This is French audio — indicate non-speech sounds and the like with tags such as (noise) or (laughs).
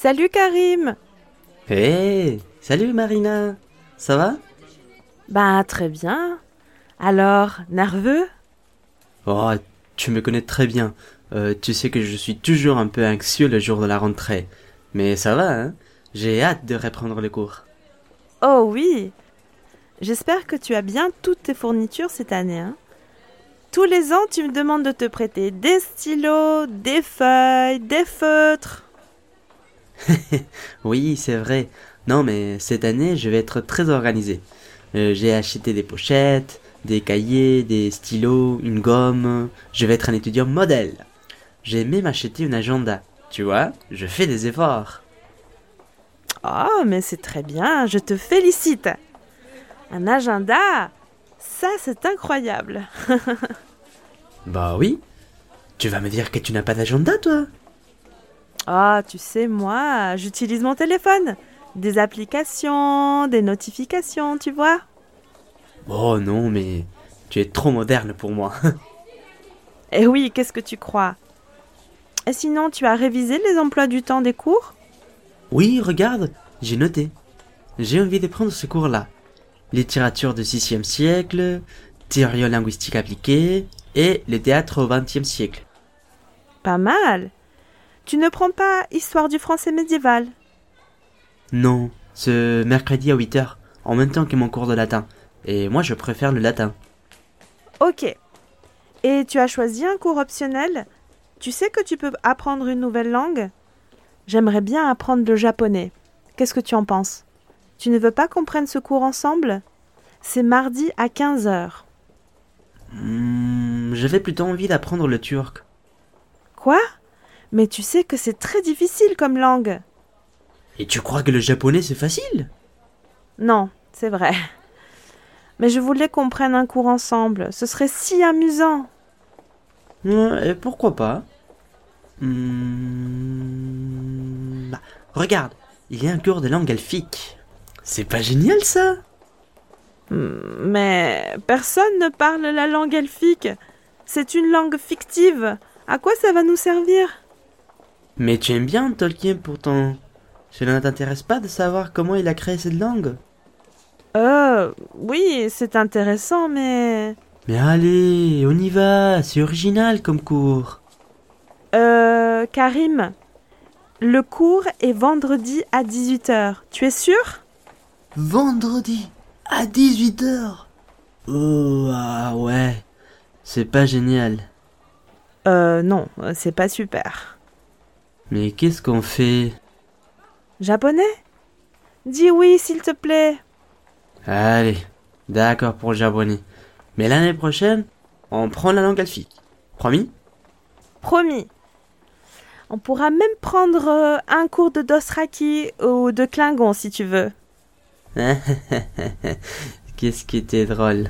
Salut Karim Hé Salut Marina Ça va? Bah très bien. Alors, nerveux? Oh, tu me connais très bien. Euh, tu sais que je suis toujours un peu anxieux le jour de la rentrée. Mais ça va, hein? J'ai hâte de reprendre les cours. Oh oui J'espère que tu as bien toutes tes fournitures cette année. Hein Tous les ans, tu me demandes de te prêter des stylos, des feuilles, des feutres. (laughs) oui, c'est vrai. Non, mais cette année, je vais être très organisé. Euh, J'ai acheté des pochettes, des cahiers, des stylos, une gomme. Je vais être un étudiant modèle. J'ai même acheté un agenda. Tu vois, je fais des efforts. Oh, mais c'est très bien, je te félicite. Un agenda Ça, c'est incroyable. (laughs) Bah oui. Tu vas me dire que tu n'as pas d'agenda, toi? Ah, tu sais, moi, j'utilise mon téléphone. Des applications, des notifications, tu vois. Oh non, mais tu es trop moderne pour moi. (laughs) Eh oui, qu'est-ce que tu crois? Et sinon, tu as révisé les emplois du temps des cours? Oui, regarde, j'ai noté. J'ai envie de prendre ce cours-là. Littérature du 6e siècle, théorie linguistique appliquée et le théâtre au 20e siècle. Pas mal. Tu ne prends pas Histoire du français médiéval Non, ce mercredi à 8h, en même temps que mon cours de latin. Et moi, je préfère le latin. Ok. Et tu as choisi un cours optionnel? Tu sais que tu peux apprendre une nouvelle langue? J'aimerais bien apprendre le japonais. Qu'est-ce que tu en penses? Tu ne veux pas qu'on prenne ce cours ensemble? C'est mardi à 15h. Hmm, J'avais plutôt envie d'apprendre le turc. Quoi? Mais tu sais que c'est très difficile comme langue. Et tu crois que le japonais c'est facile? Non, c'est vrai. Mais je voulais qu'on prenne un cours ensemble. Ce serait si amusant. Ouais, et pourquoi pas? Hmm, bah, Regarde, il y a un cours de langue elfique. C'est pas génial ça? Hmm, Mais personne ne parle la langue elfique. C'est une langue fictive. À quoi ça va nous servir? Mais tu aimes bien Tolkien pourtant. Cela ne t'intéresse pas de savoir comment il a créé cette langue? Euh, oui, c'est intéressant, mais... Mais allez, on y va, c'est original comme cours. Euh, Karim, le cours est vendredi à 18h. Tu es sûr? Vendredi à 18h. Oh, ah ouais, c'est pas génial. Euh, non, c'est pas super. Mais qu'est-ce qu'on fait? Japonais? Dis oui, s'il te plaît. Allez, d'accord pour le japonais. Mais l'année prochaine, on prend la langue elfique. Promis? Promis. On pourra même prendre euh, un cours de Dosraki ou de Klingon si tu veux. (laughs) Qu'est-ce qui était drôle?